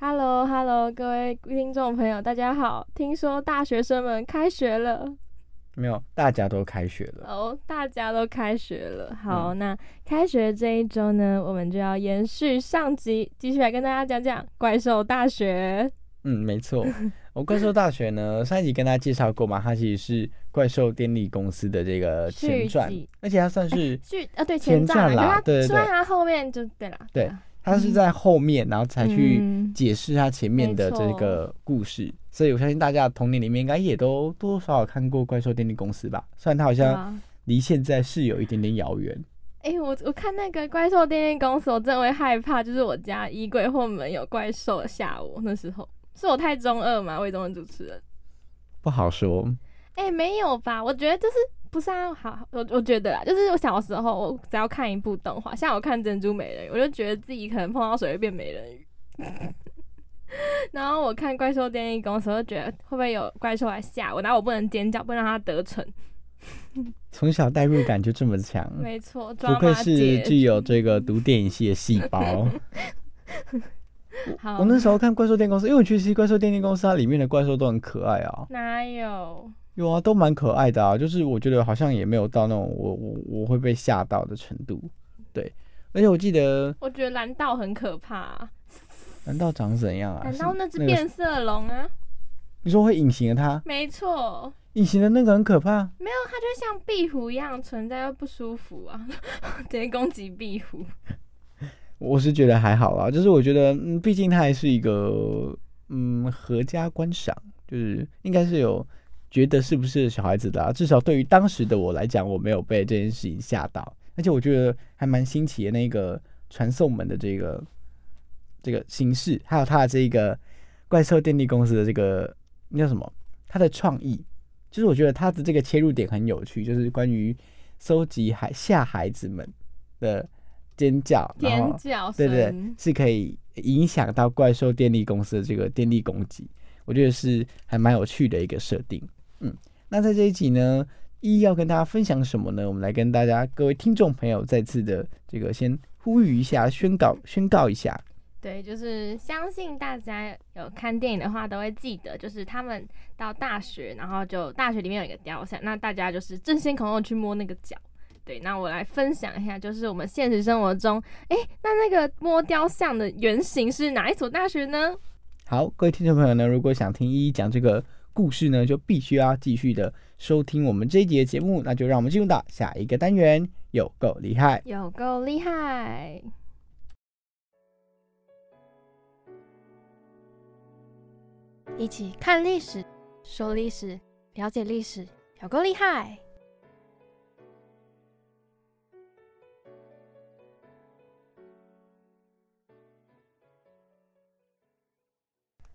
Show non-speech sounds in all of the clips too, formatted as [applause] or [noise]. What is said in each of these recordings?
Hello，各位听众朋友，大家好！听说大学生们开学了，没有，大家都开学了哦，大家都开学了。好，那开学这一周呢，我们就要延续上集，继续来跟大家讲讲怪兽大学。嗯，没错，[laughs] 我怪兽大学呢，上一集跟大家介绍过嘛，它其实是怪兽电力公司的这个前传，而且它算是续啊，对前传啦，对对对，它后面就对啦，对。他是在后面，然后才去解释他前面的这个故事，所以我相信大家童年里面应该也都多多少少看过《怪兽电力公司》吧？虽然它好像离现在是有一点点遥远。哎，我我看那个《怪兽电力公司》，我真会害怕，就是我家衣柜后门有怪兽吓我。那时候是我太中二吗？魏中文主持人不好说。哎，没有吧？我觉得就是。不是啊，好，我我觉得啦，就是我小时候，我只要看一部动画，像我看《珍珠美人鱼》，我就觉得自己可能碰到水会变美人鱼。[laughs] 然后我看《怪兽电力公司》，就觉得会不会有怪兽来吓我，然后我不能尖叫，不能让它得逞。从小代入感就这么强，没错，不愧是具有这个读电影系的细胞。好，我那时候看《怪兽电力公司》，因为我觉得《怪兽电力公司》它里面的怪兽都很可爱啊。哪有？有啊，都蛮可爱的啊，就是我觉得好像也没有到那种我我我会被吓到的程度，对。而且我记得，我觉得蓝道很可怕。啊蓝道长怎样啊？蓝道那只变色龙啊？你说会隐形的它？没错，隐形的那个很可怕。没有，它就像壁虎一样存在又不舒服啊，[laughs] 直接攻击壁虎。[laughs] 我是觉得还好啦，就是我觉得，嗯，毕竟它还是一个嗯合家观赏，就是应该是有。觉得是不是小孩子的？至少对于当时的我来讲，我没有被这件事情吓到，而且我觉得还蛮新奇的。那个传送门的这个这个形式，还有它的这个怪兽电力公司的这个那叫什么？它的创意，就是我觉得它的这个切入点很有趣，就是关于收集孩吓孩子们的尖叫，尖叫，对对，是可以影响到怪兽电力公司的这个电力攻击。我觉得是还蛮有趣的一个设定。嗯，那在这一集呢，一要跟大家分享什么呢？我们来跟大家各位听众朋友再次的这个先呼吁一下，宣告宣告一下。对，就是相信大家有看电影的话，都会记得，就是他们到大学，然后就大学里面有一个雕像，那大家就是争先恐后去摸那个脚。对，那我来分享一下，就是我们现实生活中，哎，那那个摸雕像的原型是哪一所大学呢？好，各位听众朋友呢，如果想听一一讲这个。故事呢，就必须要继续的收听我们这一集的节目，那就让我们进入到下一个单元，有够厉害，有够厉害，一起看历史，说历史，了解历史，有够厉害。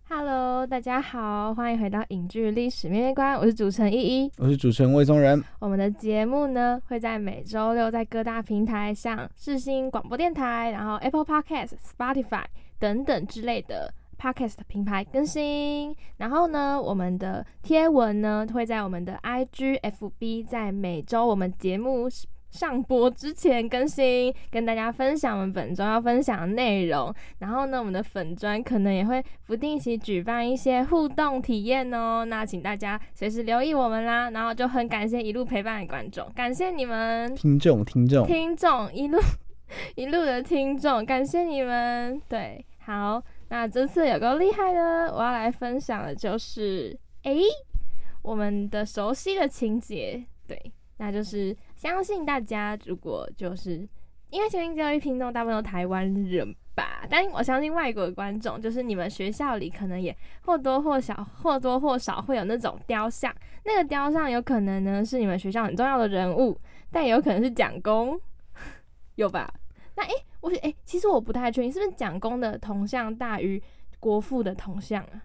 Hello，大家好，欢迎回到影剧历史面面观，我是主持人依依，我是主持人魏宗仁。我们的节目呢会在每周六在各大平台，像世新广播电台，然后 Apple Podcast、Spotify 等等之类的 Podcast 平台更新。然后呢，我们的贴文呢会在我们的 IG、FB，在每周我们节目。上播之前更新，跟大家分享我们本周要分享的内容。然后呢，我们的粉砖可能也会不定期举办一些互动体验哦。那请大家随时留意我们啦。然后就很感谢一路陪伴的观众，感谢你们听众听众听众一路 [laughs] 一路的听众，感谢你们。对，好，那这次有个厉害的！我要来分享的就是，诶、我们的熟悉的情节，对，那就是相信大家如果就是因为前面教育听众大部分都台湾人吧，但我相信外国的观众，就是你们学校里可能也或多或少或多或少会有那种雕像，那个雕像有可能呢是你们学校很重要的人物，但也有可能是蒋公，[laughs] 有吧？那诶、我诶、其实我不太确定是不是蒋公的铜像大于国父的铜像啊？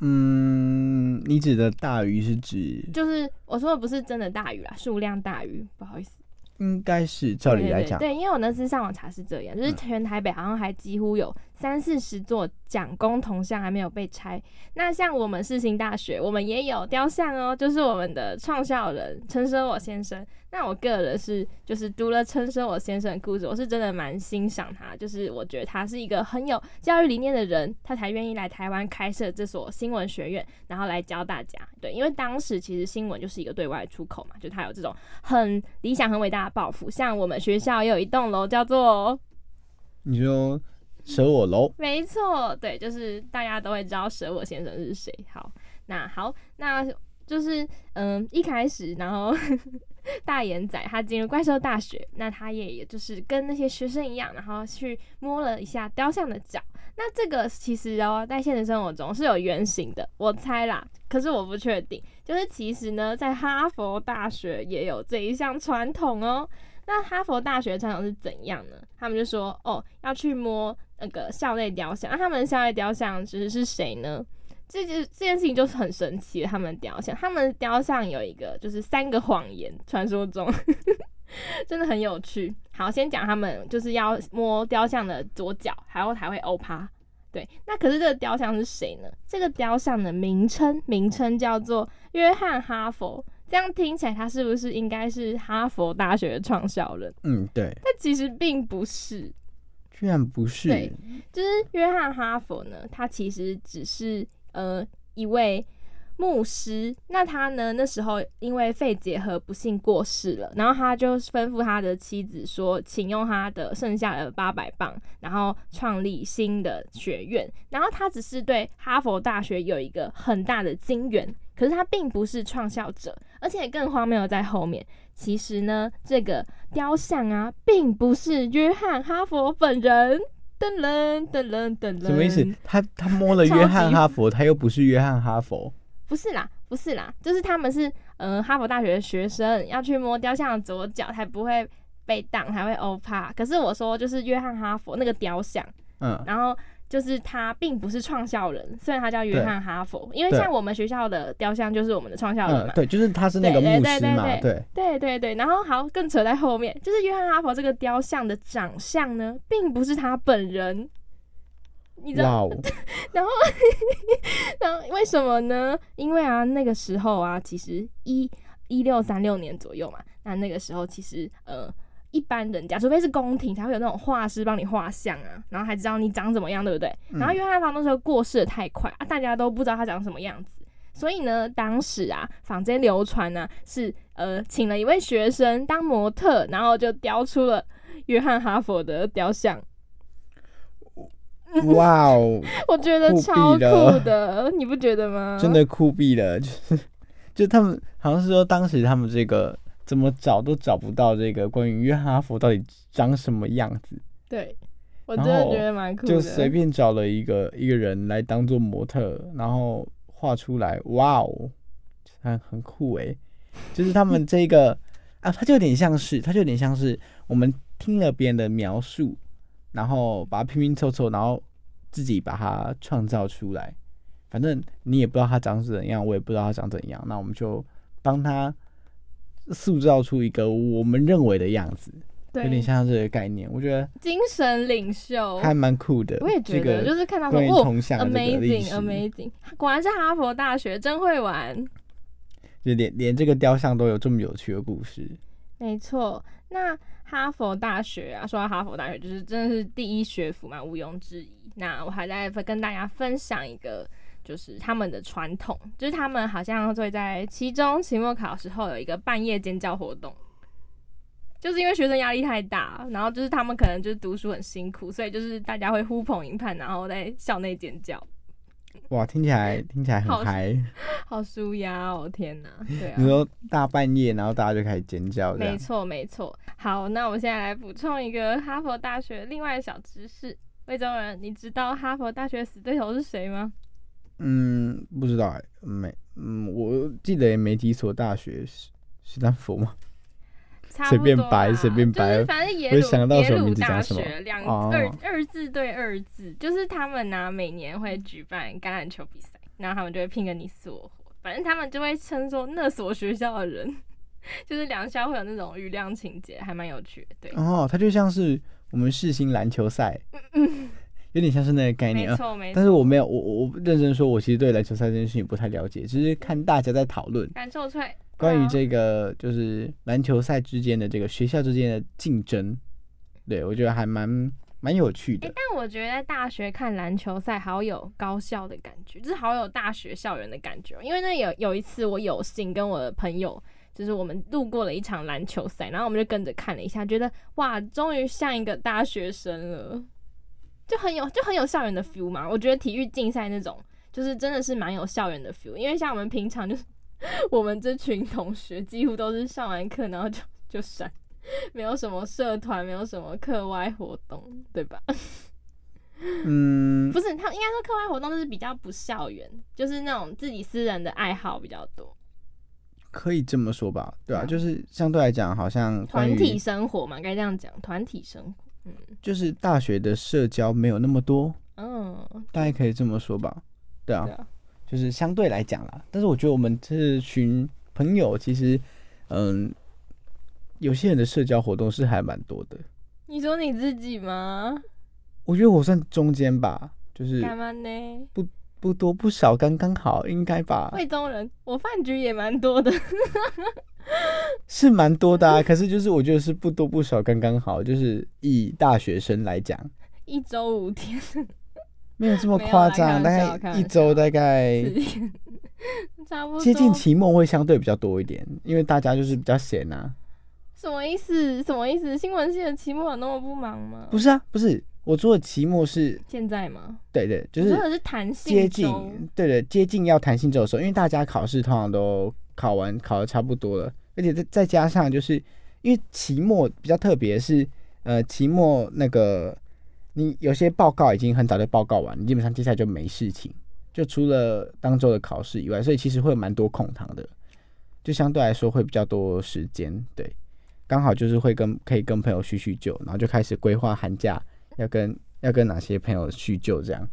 嗯，你指的大鱼是指？就是我说的不是真的大鱼啦，数量大鱼，不好意思。应该是照理来讲，对因为我那次上网查是这样，就是嗯。全台北好像还几乎有三四十座蒋公铜像还没有被拆。那像我们世新大学，我们也有雕像哦，就是我们的创校人陈舍我先生。那我个人是就是读了陈舍我先生的故事，我是真的蛮欣赏他，就是我觉得他是一个很有教育理念的人，他才愿意来台湾开设这所新闻学院，然后来教大家。对，因为当时其实新闻就是一个对外出口嘛，就他有这种很理想、很伟大的抱负。像我们学校也有一栋楼叫做，你说舍我楼，没错，对，就是大家都会知道舍我先生是谁。好，那好，那就是嗯，一开始，然后 [laughs] 大眼仔他进入怪兽大学，那他也也就是跟那些学生一样，然后去摸了一下雕像的脚。那这个其实哦，在现实生活中是有原型的，我猜啦，可是我不确定。就是其实呢，在哈佛大学也有这一项传统哦。那哈佛大学传统是怎样呢？他们就说哦，要去摸那个校内雕像。那他们校内雕像其实是谁呢？这件这件事情就是很神奇的。他们的雕像，他们的雕像有一个就是三个谎言，传说中 [laughs] 真的很有趣。好，先讲他们就是要摸雕像的左脚，然后还会欧趴。对，那可是这个雕像是谁呢？这个雕像的名称名称叫做约翰哈佛。这样听起来，他是不是应该是哈佛大学的创校人？嗯，对，但其实并不是。居然不是，对就是约翰哈佛呢，他其实只是呃一位牧师。那他呢那时候因为肺结核不幸过世了，然后他就吩咐他的妻子说，请用他的剩下的八百磅，然后创立新的学院。然后他只是对哈佛大学有一个很大的金源，可是他并不是创校者，而且更荒谬的在后面。其实呢，这个雕像啊，并不是约翰哈佛本人。噔噔噔噔噔噔，什么意思？他他摸了约翰哈佛，他又不是约翰哈佛，不是啦，不是啦，就是他们是呃哈佛大学的学生要去摸雕像的左脚，才不会被挡，才会欧趴。可是我说就是约翰哈佛那个雕像，嗯，然后就是他并不是创校人，虽然他叫约翰哈佛，因为像我们学校的雕像就是我们的创校人嘛，，嗯对，就是他是那个对牧师嘛，对对对对，然后好，更扯在后面，就是约翰哈佛这个雕像的长相呢，并不是他本人，你知道？[laughs] 然后，[laughs] 然后为什么呢？因为啊，那个时候啊，其实一一六三六年左右嘛，那那个时候其实呃。一般人家，除非是宫廷，才会有那种画师帮你画像啊，然后还知道你长怎么样，对不对？嗯然后约翰哈佛那时候过世的太快啊，大家都不知道他长什么样子，所以呢，当时啊，坊间流传呢、是呃，请了一位学生当模特，然后就雕出了约翰哈佛的雕像。哇哦，[laughs] 我觉得超酷的，你不觉得吗？真的酷毙了，就是就他们好像是说当时他们这个怎么找都找不到这个关于约翰哈佛到底长什么样子，对，我真的觉得蛮酷的。就随便找了一个一个人来当做模特，然后画出来，哇哦，很很酷诶。就是他们这个 [laughs] 啊，它就有点像是，它就有点像是我们听了别人的描述，然后把它拼拼凑凑，然后自己把它创造出来。反正你也不知道它长怎样，我也不知道它长怎样，那我们就帮它塑造出一个我们认为的样子，有点像这个概念。我觉得精神领袖，还蛮酷的。我也觉得，这个就是看到说关于哦铜像的历史，amazing amazing，果然是哈佛大学，真会玩。就连连这个雕像都有这么有趣的故事。没错，那哈佛大学啊，说到哈佛大学，就是真的是第一学府嘛，毋庸置疑。那我还在跟大家分享一个，就是他们的传统，就是他们好像会在期中、期末考时候有一个半夜尖叫活动。就是因为学生压力太大，然后就是他们可能就是读书很辛苦，所以就是大家会呼朋引伴，然后在校内尖叫，哇，听起来 [laughs] 听起来好很嗨。[laughs] 好舒压哦！天哪，对啊你，说大半夜，然后大家就开始尖叫，没错没错。好，那我们现在来补充一个哈佛大学另外的小知识。魏中人，你知道哈佛大学死对头是谁吗？嗯，不知道哎，没，嗯，我记得也没几所大学是斯坦福吗？随便不多啦。掰随便就是反正耶鲁想到什么耶鲁大名字讲什么。学两哦。二二字对二字，就是他们呢、每年会举办橄榄球比赛，然后他们就会拼个你死我活，反正他们就会称说那所学校的人，[laughs] 就是两校会有那种余量情节，还蛮有趣的。对，哦，它就像是我们世新篮球赛，有点像是那个概念啊。没错没错。但是我没有，我我我认真说，我其实对篮球赛这件事情不太了解，只是看大家在讨论感受出来关于这个就是篮球赛之间的这个学校之间的竞争，对我觉得还蛮蛮有趣哎、的。但我觉得在大学看篮球赛好有高校的感觉，就是好有大学校园的感觉哦。因为那有有一次我有幸跟我的朋友，就是我们路过了一场篮球赛，然后我们就跟着看了一下，觉得哇，终于像一个大学生了，就很有就很有校园的 feel 嘛。我觉得体育竞赛那种，就是真的是蛮有校园的 feel，因为像我们平常就是我们这群同学几乎都是上完课然后就就闪。[laughs] 没有什么社团，没有什么课外活动，对吧？嗯不，是，他应该说课外活动就是比较不校园，就是那种自己私人的爱好比较多，可以这么说吧，对啊，嗯就是相对来讲，好像关于团体生活嘛，该这样讲，团体生活。嗯就是大学的社交没有那么多，嗯，大概可以这么说吧，对啊对，啊，就是相对来讲啦。但是我觉得我们这群朋友其实，嗯，有些人的社交活动是还蛮多的。你说你自己吗？我觉得我算中间吧，就是干嘛呢？不多不少，刚刚好，应该吧，惠州人，我饭局也蛮多的。[laughs] 是蛮多的啊。可是就是我觉得是不多不少，刚刚好，就是以大学生来讲，一周五天，没有这么夸张，大概一周大概，差不多。接近期末会相对比较多一点，因为大家就是比较闲啊。什么意思？什么意思？新闻系的期末有那么不忙吗？不是啊，不是，我做的期末是，现在吗？对对，就是真的是弹性接近，对对，接近要弹性周的时候，因为大家考试通常都考完，考的差不多了，而且再再加上就是因为期末比较特别是，呃，期末那个你有些报告已经很早就报告完，你基本上接下来就没事情，就除了当周的考试以外，所以其实会有蛮多空堂的，就相对来说会比较多时间，对，刚好就是会跟可以跟朋友叙叙旧，然后就开始规划寒假要跟要跟哪些朋友叙旧这样。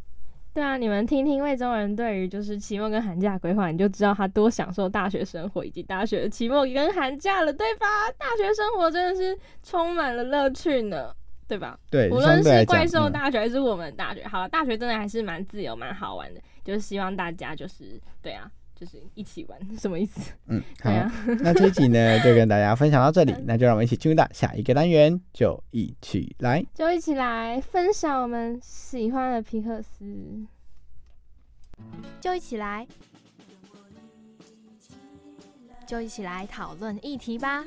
对啊，你们听听魏中人对于就是期末跟寒假规划，你就知道他多享受大学生活以及大学期末跟寒假了，对吧？大学生活真的是充满了乐趣呢，对吧？对，无论是怪兽嗯大学还是我们大学，好了，大学真的还是蛮自由、蛮好玩的，就是希望大家就是对啊，就是一起玩，什么意思？[laughs] 嗯，[laughs] 好那这一集呢就跟大家分享到这里，[laughs] 那就让我们一起进入到下一个单元，就一起来。就一起来分享我们喜欢的皮克斯。就一起来，就一起来讨论议题吧。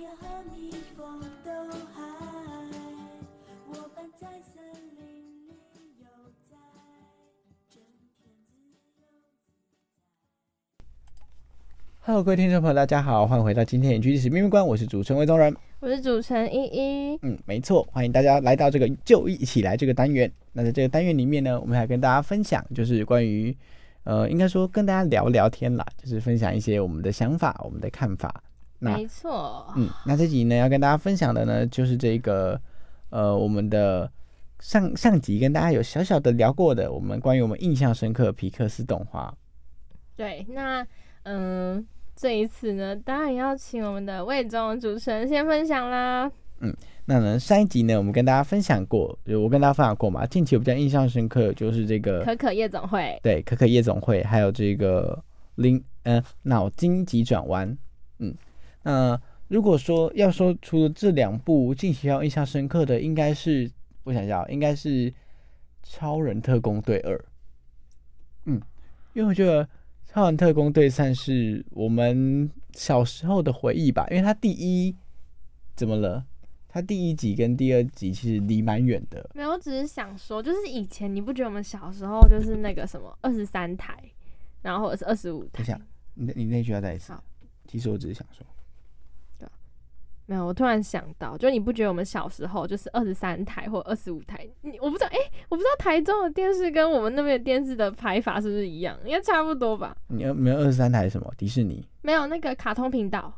Hello，各位听众朋友，大家好，欢迎回到今天的历史秘密关，我是主持人魏宗仁。我是主持人依依，嗯，没错，欢迎大家来到这个就一起来这个单元。那在这个单元里面呢，我们还跟大家分享，就是关于呃，应该说跟大家聊聊天啦，就是分享一些我们的想法、我们的看法。那没错，嗯，那这集呢要跟大家分享的呢，就是这个呃，我们的上上集跟大家有小小的聊过的，我们关于我们印象深刻皮克斯动画。对，那嗯，这一次呢，当然要请我们的魏总主持人先分享啦。嗯那呢，上一集呢，我们跟大家分享过，就我跟大家分享过嘛，近期我比较印象深刻的就是这个可可夜总会，对可可夜总会，还有这个灵呃脑筋急转弯，嗯，那如果说要说除了这两部近期要印象深刻的，应该是我想一下哦，应该是《超人特工队二》，嗯，因为我觉得《超人特工队算》是我们小时候的回忆吧，因为他第一怎么了？他第一集跟第二集其实离蛮远的。没有，我只是想说，就是以前你不觉得我们小时候就是那个什么二十三台，然后或者是二十五台等一？下，你你那句要再一次。其实我只是想说，没有，我突然想到，就你不觉得我们小时候就是二十三台或二十五台？你我不知道，哎、我不知道台中的电视跟我们那边的电视的排法是不是一样？应该差不多吧？你要没有二十三台什么？迪士尼？没有那个卡通频道，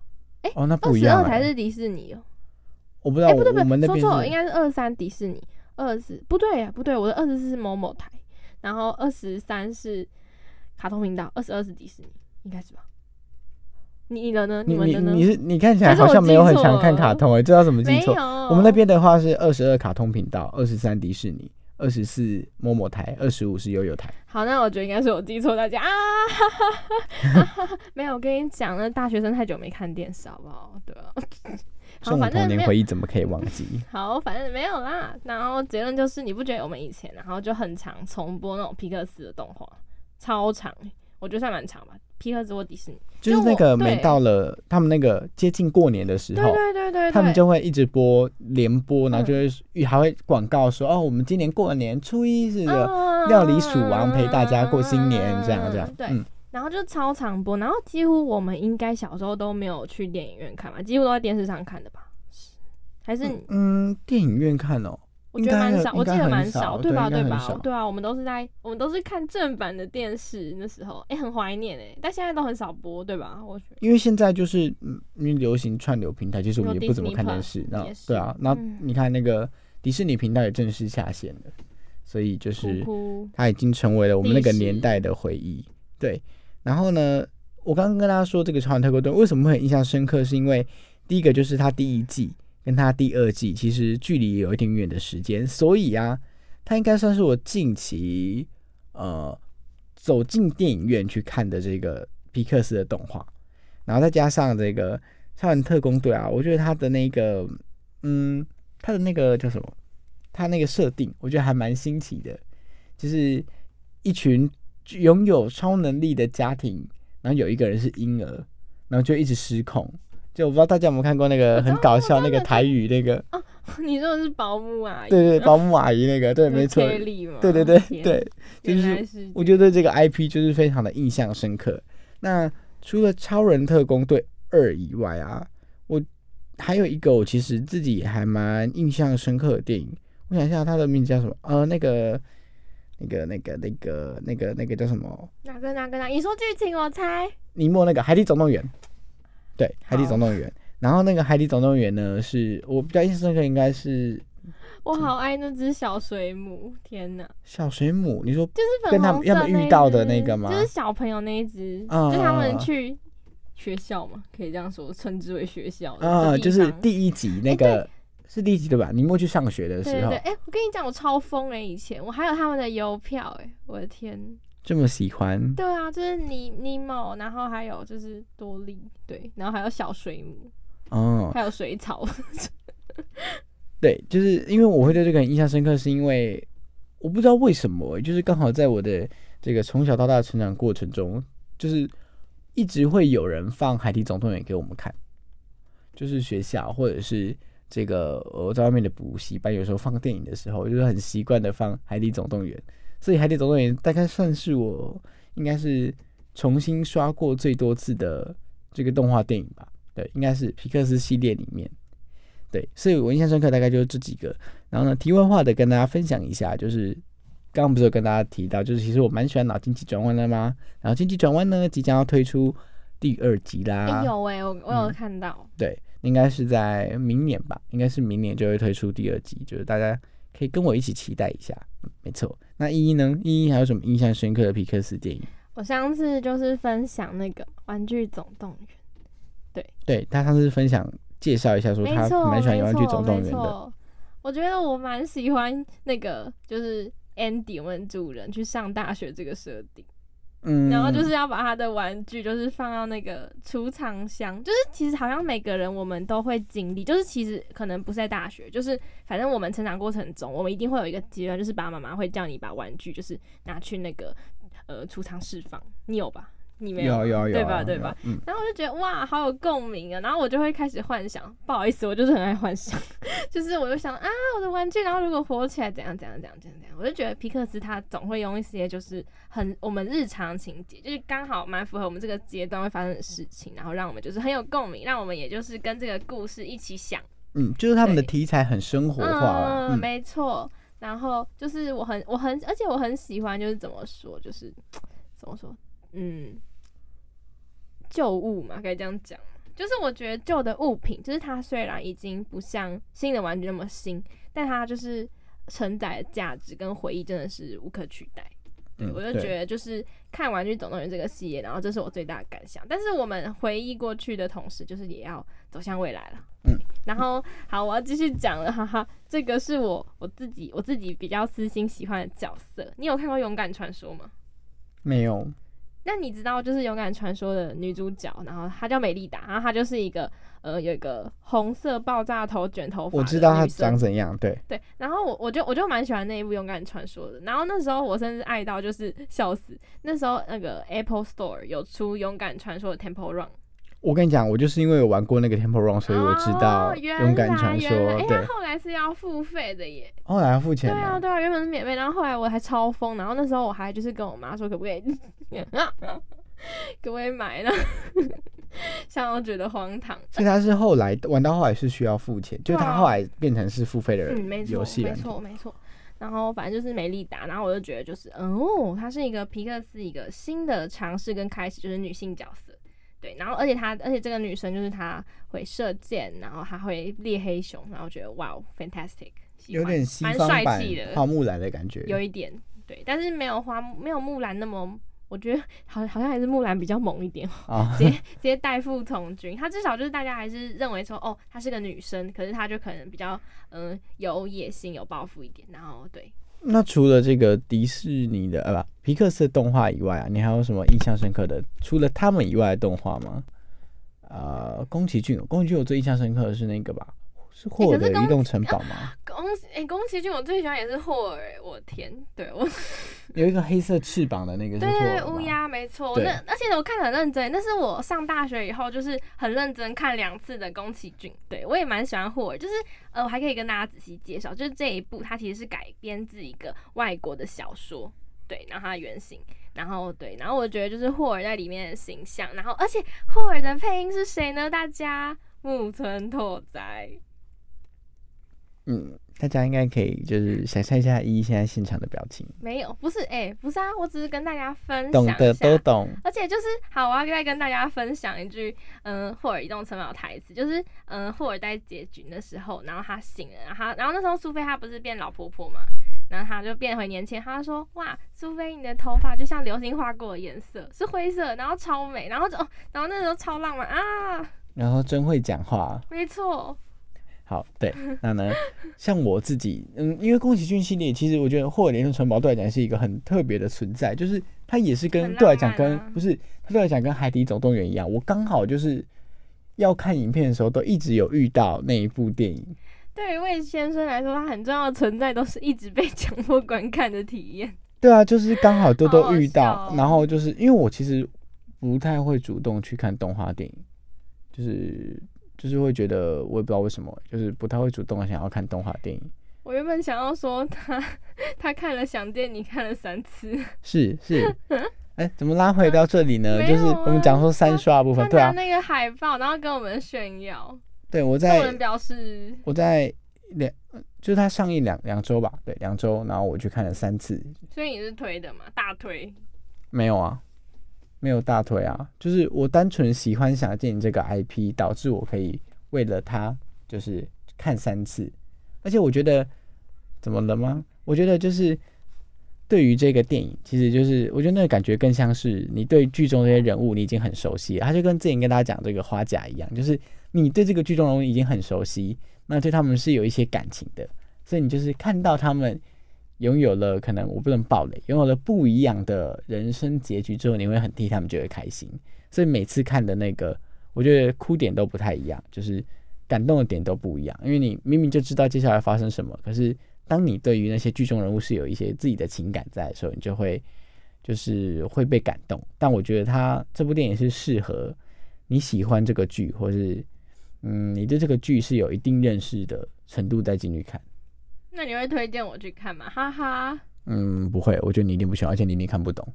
哦，那二不一样、欸。十二台是迪士尼哦、我不知道，哎、不对不对，说错了，应该是二三迪士尼，二十不对呀，不对，我的二十四是某某台，然后二十三是卡通频道，二十二是迪士尼，应该是吧？你你的呢？你你们的呢？你是你看起来好像没有很常看卡通诶、这要怎么记错？我们那边的话是二十二卡通频道，二十三迪士尼，二十四某某台，二十五是悠悠台。好，那我觉得应该是我记错大家啊哈哈哈哈哈！[laughs] 没有，我跟你讲，那大学生太久没看电视，好不好？对啊。[laughs] 好，反正没有回忆怎么可以忘记？[laughs] 好，反正没有啦。然后结论就是，你不觉得我们以前，然后就很常重播那种皮克斯的动画，超长欸，我觉得算蛮长吧。皮克斯或迪士尼，就是那个每到了他们那个接近过年的时候，对对对，他们就会一直播连播，然后就嗯会还会广告说哦，我们今年过年初一是个啊料理鼠王陪大家过新年，这样这样。对，嗯，然后就超常播，然后几乎我们应该小时候都没有去电影院看吧，几乎都在电视上看的吧？是还是你？嗯，电影院看哦，我觉得蛮少，我记得蛮少，对吧？对吧？对啊，我们都是在我们都是看正版的电视，那时候哎、很怀念哎，但现在都很少播，对吧？我觉得因为现在就是嗯，因为流行串流平台，其实我们也不怎么看电视，然后对啊，然后嗯你看那个迪士尼频道也正式下线了，所以就是它已经成为了我们那个年代的回忆。对，然后呢，我刚刚跟大家说这个《超人特工队》为什么会很印象深刻，是因为第一个就是它第一季跟他第二季其实距离有一点远的时间，所以啊，它应该算是我近期呃走进电影院去看的这个皮克斯的动画，然后再加上这个《超人特工队》啊，我觉得它的那个嗯，它的那个叫什么？它那个设定，我觉得还蛮新奇的，就是一群拥有超能力的家庭，然后有一个人是婴儿，然后就一直失控。就我不知道大家有没有看过那个很搞笑那个台语那个哦，[laughs] 你说的是保姆阿姨，对对，保姆阿姨那个，对，没错，对对对对，就是我觉得这个 IP 就是非常的印象深刻。那除了《超人特工队二》以外啊，我还有一个我其实自己还蛮印象深刻的电影，我想一下它的名字叫什么？呃，那个、那个、那个、那个、那个、那个叫什么？哪个哪个哪？你说剧情我猜，尼莫那个《海底总动员》。对，《海底总动员》。然后那个《海底总动员》呢，是我比较印象深刻，应该是 [laughs] 我好爱那只小水母，天哪！小水母。你说就是粉跟他们红色他们那一遇到的那个吗就是小朋友那一只，啊就他们去学校嘛，可以这样说，称之为学校的啊，就是第一集那个、是第一集对吧？尼莫去上学的时候对对对，哎、我跟你讲，我超疯哎、以前我还有他们的邮票哎、我的天！这么喜欢，对啊，就是尼尼莫，然后还有就是多利，对，然后还有小水母，哦，还有水草，[laughs] 对，就是因为我会对这个很印象深刻，是因为我不知道为什么，就是刚好在我的这个从小到大的成长过程中，就是一直会有人放《海底总动员》给我们看，就是学校或者是这个我在外面的补习班，有时候放电影的时候，就是很习惯的放《海底总动员》，所以《海底总动员》大概算是我应该是重新刷过最多次的这个动画电影吧。对，应该是皮克斯系列里面。对，所以我印象深刻大概就是这几个。然后呢，题外话的跟大家分享一下，就是刚刚不是有跟大家提到，就是其实我蛮喜欢脑筋急转弯的吗？然后经济转弯呢即将要推出第二集啦。哎、有哎、我我有嗯看到，对，应该是在明年吧，应该是明年就会推出第二集，就是大家可以跟我一起期待一下。嗯没错，那依依呢？依依还有什么印象深刻的皮克斯电影？我上次就是分享那个《玩具总动员》。对对他上次分享介绍一下，说他，蛮喜欢《玩具总动员》的。我觉得我蛮喜欢那个，就是 Andy 我们主人去上大学这个设定，嗯，然后就是要把他的玩具就是放到那个储藏箱，就是其实好像每个人我们都会经历，就是其实可能不是在大学，就是反正我们成长过程中，我们一定会有一个阶段，就是爸爸妈妈会叫你把玩具就是拿去那个呃储藏室放，你有吧？你没有？有有有对吧？对吧？？嗯，然后我就觉得哇，好有共鸣啊！然后我就会开始幻想，不好意思，我就是很爱幻想，[laughs] 就是我就想啊，我的玩具，然后如果火起来怎样怎样怎样怎样怎样，我就觉得皮克斯他总会用一些就是很我们日常情节，就是刚好蛮符合我们这个阶段会发生的事情，然后让我们就是很有共鸣，让我们也就是跟这个故事一起想。嗯，就是他们的题材很生活化嗯，没错。然后就是我很我很，而且我很喜欢，就是怎么说，就是怎么说，嗯，旧物嘛，可以这样讲。就是我觉得旧的物品，就是它虽然已经不像新的玩具那么新，但它就是承载的价值跟回忆真的是无可取代。对，嗯我就觉得就是看《玩具总动员》这个系列，然后这是我最大的感想。但是我们回忆过去的同时，就是也要走向未来了。嗯，然后好，我要继续讲了，哈哈，这个是我我自己我自己比较私心喜欢的角色。你有看过《勇敢传说》吗？没有，那你知道就是《勇敢传说》的女主角，然后她叫美丽达，然后她就是一个呃有一个红色爆炸头卷头发，我知道她长。怎样。对，对，然后我我就我就蛮喜欢那一部《勇敢传说》的。然后那时候我甚至爱到就是笑死，那时候那个 Apple Store 有出《勇敢传说》的 Temple Run，我跟你讲，我就是因为有玩过那个 Temple Run，所以我知道勇敢传说对它，后来是要付费的耶。后来要付钱了。对啊对啊，原本是免费，然后后来我还超疯，然后那时候我还就是跟我妈说可不可以，[laughs] 可不可以买呢？[laughs] 像我觉得荒唐。所以他是后来玩到后来是需要付钱，就他后来变成是付费的嗯，没错游，戏没。错，没错。然后反正就是美丽达，然后我就觉得就是，嗯哦，它是一个皮克斯一个新的尝试跟开始，就是女性角色。对，然后而且她，而且这个女生就是她会射箭，然后她会猎黑熊，然后我觉得哇，fantastic，有点西蛮帅方版气的，花木兰的感觉。有一点对，但是没有花没有木兰那么，我觉得好好像还是木兰比较猛一点，啊，直接 [laughs] 直接代父从军。她至少就是大家还是认为说，哦，她是个女生，可是她就可能比较嗯、呃有野心、有抱负一点。然后对，那除了这个迪士尼的呃不皮克斯的动画以外啊，你还有什么印象深刻的？除了他们以外的动画吗？呃，宫崎骏，宫崎骏我最印象深刻的是那个吧，是霍尔的移动城堡吗？宫哎宫崎骏我最喜欢也是霍尔、欸，我天，对我 [laughs] 有一个黑色翅膀的那个是对霍尔吗对乌。鸦没错，对那而且我看得很认真，那是我上大学以后就是很认真看两次的宫崎骏，对我也蛮喜欢霍尔，就是呃我还可以跟大家仔细介绍，就是这一部它其实是改编自一个外国的小说，对，然后它的原型，然后对，然后我觉得就是霍尔在里面的形象，然后而且霍尔的配音是谁呢？大家木村拓哉，嗯，大家应该可以就是想象一下一现在现场的表情，没有，不是哎、不是啊，我只是跟大家分享懂的都懂。而且就是好，我要再跟大家分享一句，嗯，霍尔移动城堡的台词，就是嗯，霍尔在结局的时候，然后他醒了，然后他然后那时候苏菲她不是变老婆婆嘛，然后她就变回年轻，她就说哇，苏菲你的头发就像流星划过的颜色，是灰色，然后超美，然后就哦，然后那时候超浪漫啊，然后真会讲话，没错，好，对，那呢，像我自己，嗯，因为宫崎骏系列，其实我觉得《霍尔的移动城堡》对我来讲是一个很特别的存在，就是它也是跟很对我来讲跟、不是它对我来讲跟《海底总动员》一样，我刚好就是要看影片的时候，都一直有遇到那一部电影。对于魏先生来说，他很重要的存在都是一直被强迫观看的体验。对啊，就是刚好都都遇到，哦然后就是因为我其实不太会主动去看动画电影，就是就是会觉得我也不知道为什么，就是不太会主动的想要看动画电影。我原本想要说他他看了《想见你》看了三次，是是，[laughs] 哎、怎么拉回到这里呢？[laughs] 就是我们讲说三刷部分，对啊，那个海报，然后跟我们炫耀。对我众人在表示，我在两，就是它上映两两周吧，对，两周，然后我去看了三次，所以你是推的嘛？大推。没有啊，没有大腿啊，就是我单纯喜欢想见你这个 IP，导致我可以为了它就是看三次，而且我觉得怎么了吗？我觉得就是对于这个电影，其实就是我觉得那个感觉更像是你对剧中这些人物你已经很熟悉了，它就跟之前跟大家讲这个花甲一样，就是你对这个剧中人物已经很熟悉，那对他们是有一些感情的，所以你就是看到他们拥有了可能我不能暴雷，拥有了不一样的人生结局之后，你会很替他们觉得开心。所以每次看的那个，我觉得哭点都不太一样，就是感动的点都不一样，因为你明明就知道接下来发生什么，可是当你对于那些剧中人物是有一些自己的情感在的时候，你就会就是会被感动。但我觉得他这部电影是适合你喜欢这个剧，或是嗯，你对这个剧是有一定认识的程度再进去看。那你会推荐我去看吗？哈哈。嗯，不会，我觉得你一定不喜欢，而且你一定看不懂。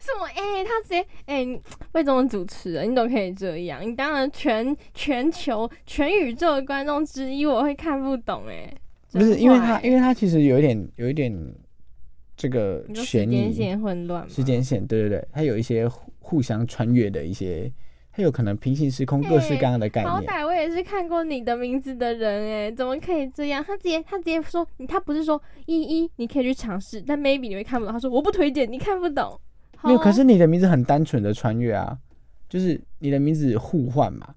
什么？哎、他直接哎，你魏忠文主持人，你都可以这样，你当然全全球全宇宙的观众之一，我会看不懂哎。不是，因为他因为为他其实有一点有一点这个时间线混乱吗？时间线，对对对，它有一些互互相穿越的一些，它有可能平行时空各式各样的概念好。歹我也是看过你的名字的人哎，怎么可以这样？他直接他直接说，你他不是说一一你可以去尝试，但 maybe 你会看不懂。他说我不推荐，你看不懂。没有，可是你的名字很单纯的穿越啊，就是你的名字互换嘛，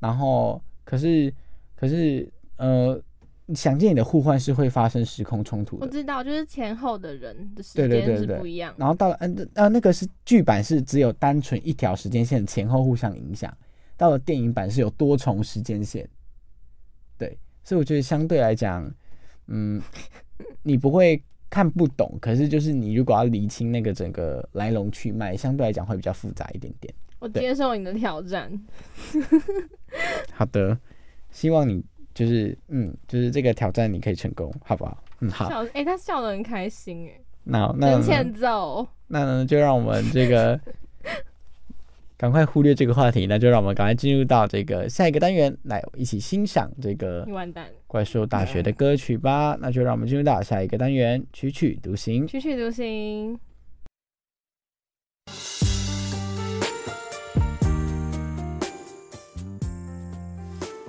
然后可是可是呃，想见你的互换是会发生时空冲突的。我知道，就是前后的人的时间是不一样。然后到了嗯呃那个是剧版是只有单纯一条时间线前后互相影响，到了电影版是有多重时间线，对，所以我觉得相对来讲，嗯，[laughs] 你不会看不懂，可是就是你如果要理清那个整个来龙去脉，相对来讲会比较复杂一点点。我接受你的挑战。[laughs] 好的，希望你就是嗯就是这个挑战你可以成功，好不好？嗯好，笑，哎、他笑得很开心哎，那那真欠揍。那呢，就让我们这个 [laughs] 赶快忽略这个话题，那就让我们赶快进入到这个下一个单元，来一起欣赏这个怪兽大学的歌曲吧。那就让我们进入到下一个单元，曲曲独行。曲曲独行。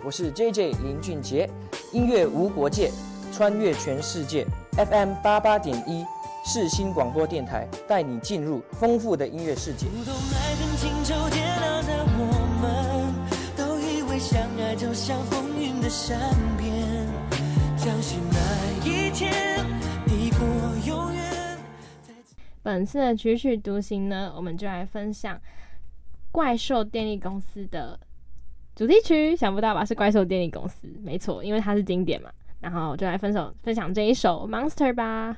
我是 JJ 林俊杰，音乐无国界，穿越全世界，FM 八八点一，世新广播电台带你进入丰富的音乐世界。不懂爱恨情仇煎熬的我们，都以为相爱就像风云的善变，相信那一天抵过永远。本次的曲曲独行呢，我们就来分享怪兽电力公司的主题曲。想不到吧？是怪兽电力公司，没错，因为它是经典嘛。然后就来分手分享这一首《Monster》吧。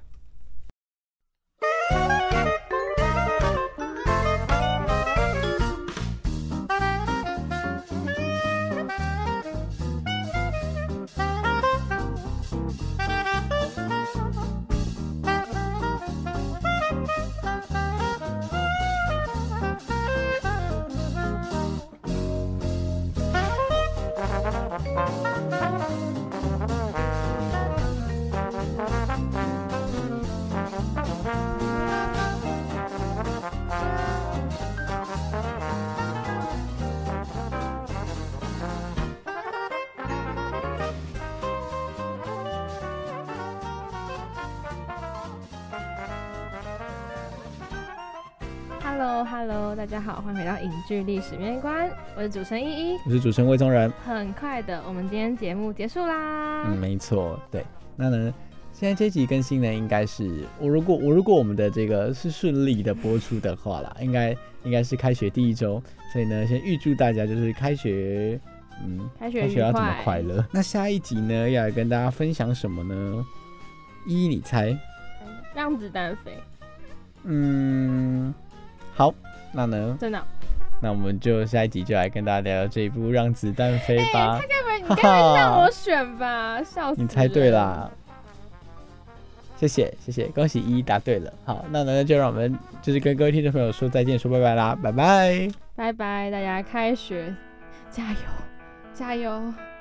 Hello Hello，大家好，欢迎回到影剧历史面观，我是主持人依依。我是主持人魏宗仁。很快的，我们今天节目结束啦。嗯，没错，对。那呢，现在这集更新呢，应该是我如果我如果我们的这个是顺利的播出的话啦，[laughs] 应该应该是开学第一周，所以呢，先预祝大家就是开学，嗯，开学开学要怎么快快乐？那下一集呢，要来跟大家分享什么呢？依依，你猜？让子弹飞，嗯，好，那呢，真的哦、那我们就下一集就来跟大家聊聊这一部《让子弹飞》吧。该不会你哈该让我选吧？[laughs] 笑死！你猜对。啦，谢谢谢谢，恭喜依依答对了。好，那呢就让我们就是跟各位听众朋友说再见，说拜拜啦，拜拜。拜拜，大家开学加油加油！历